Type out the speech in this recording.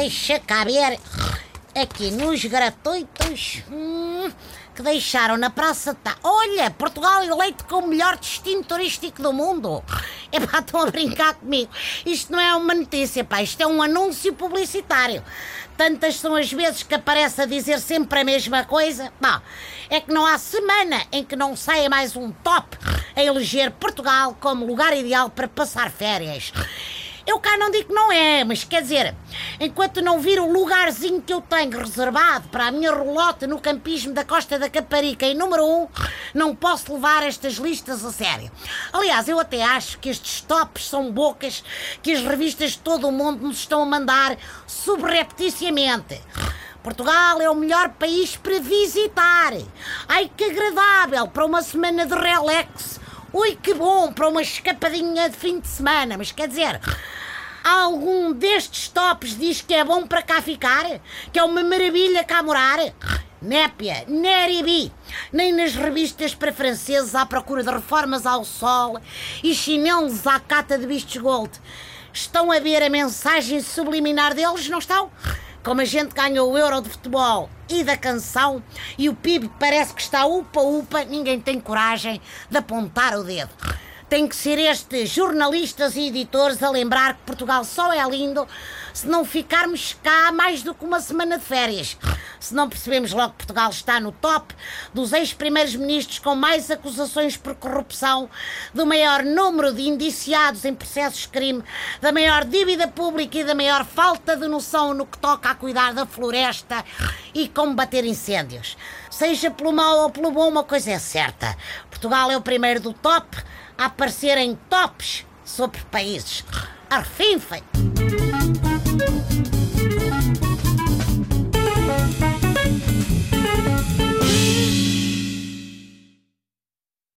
deixa cá ver aqui nos gratuitos hum, que deixaram na Praça tá. Olha, Portugal eleito como o melhor destino turístico do mundo. É pá, estão a brincar comigo. Isto não é uma notícia, pá, isto é um anúncio publicitário. Tantas são as vezes que aparece a dizer sempre a mesma coisa. Bom, é que não há semana em que não saia mais um top a eleger Portugal como lugar ideal para passar férias. Eu cá não digo que não é, mas quer dizer, enquanto não vir o lugarzinho que eu tenho reservado para a minha rolota no campismo da Costa da Caparica em número 1, um, não posso levar estas listas a sério. Aliás, eu até acho que estes tops são bocas que as revistas de todo o mundo nos estão a mandar subrepticiamente. Portugal é o melhor país para visitar. Ai que agradável para uma semana de relax Ui, que bom para uma escapadinha de fim de semana, mas quer dizer, algum destes tops diz que é bom para cá ficar? Que é uma maravilha cá morar? Népia, Neribi, nem nas revistas para franceses à procura de reformas ao sol e chinelos à cata de vistos gold. Estão a ver a mensagem subliminar deles, não estão? Como a gente ganha o euro de futebol e da canção e o PIB parece que está upa-upa, ninguém tem coragem de apontar o dedo. Tem que ser estes jornalistas e editores a lembrar que Portugal só é lindo se não ficarmos cá mais do que uma semana de férias se não percebemos logo que Portugal está no top dos ex-primeiros ministros com mais acusações por corrupção, do maior número de indiciados em processos de crime, da maior dívida pública e da maior falta de noção no que toca a cuidar da floresta e combater incêndios. Seja pelo mal ou pelo bom, uma coisa é certa: Portugal é o primeiro do top a aparecer em tops sobre países. Arfim, feito.